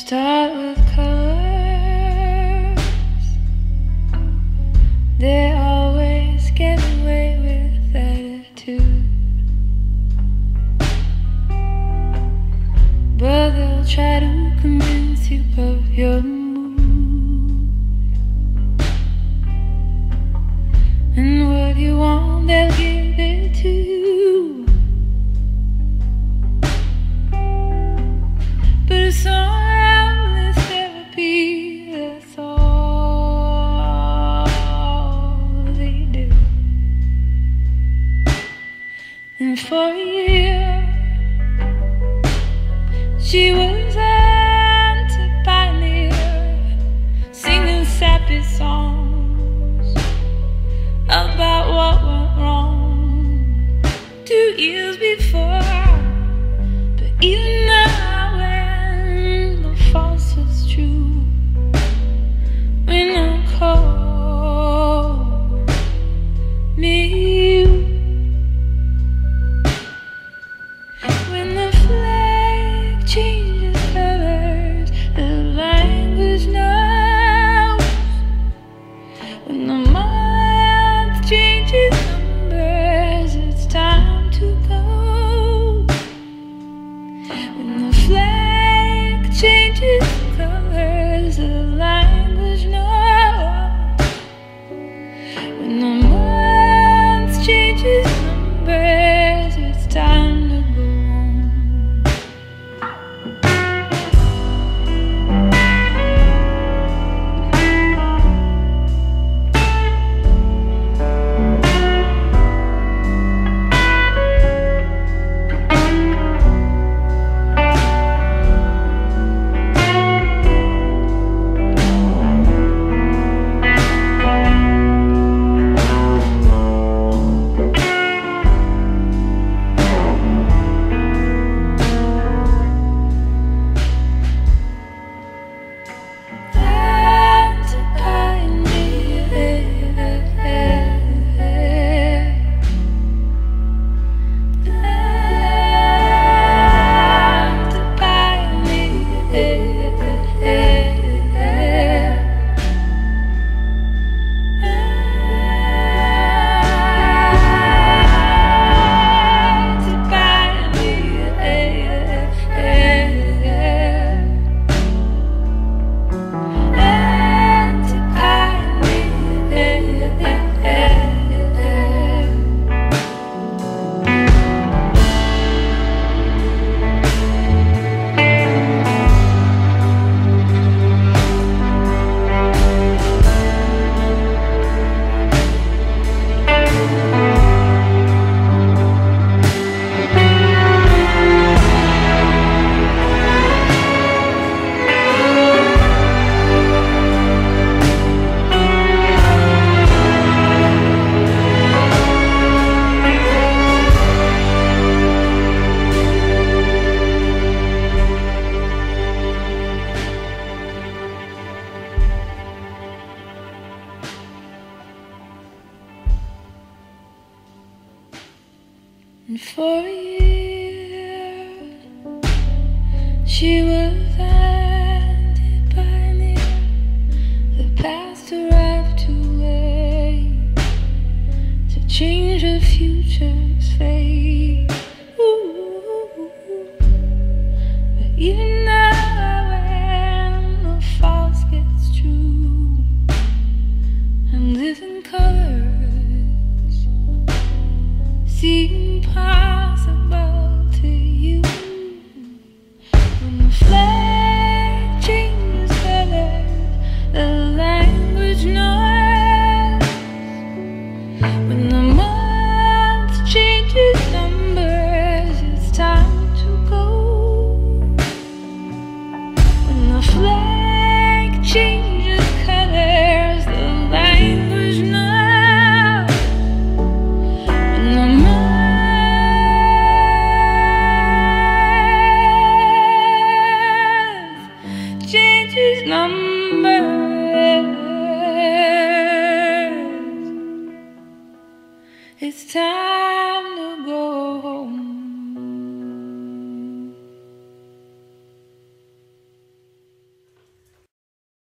start with colors. They always get away with attitude. But they'll try to convince you of your mood. And what you want, they'll give it to you. She was anti-pioneer, singing sappy songs about what went wrong two years before. And for a year, she was anti-pioneer. The past arrived too late to change the future's fate. When it's time to go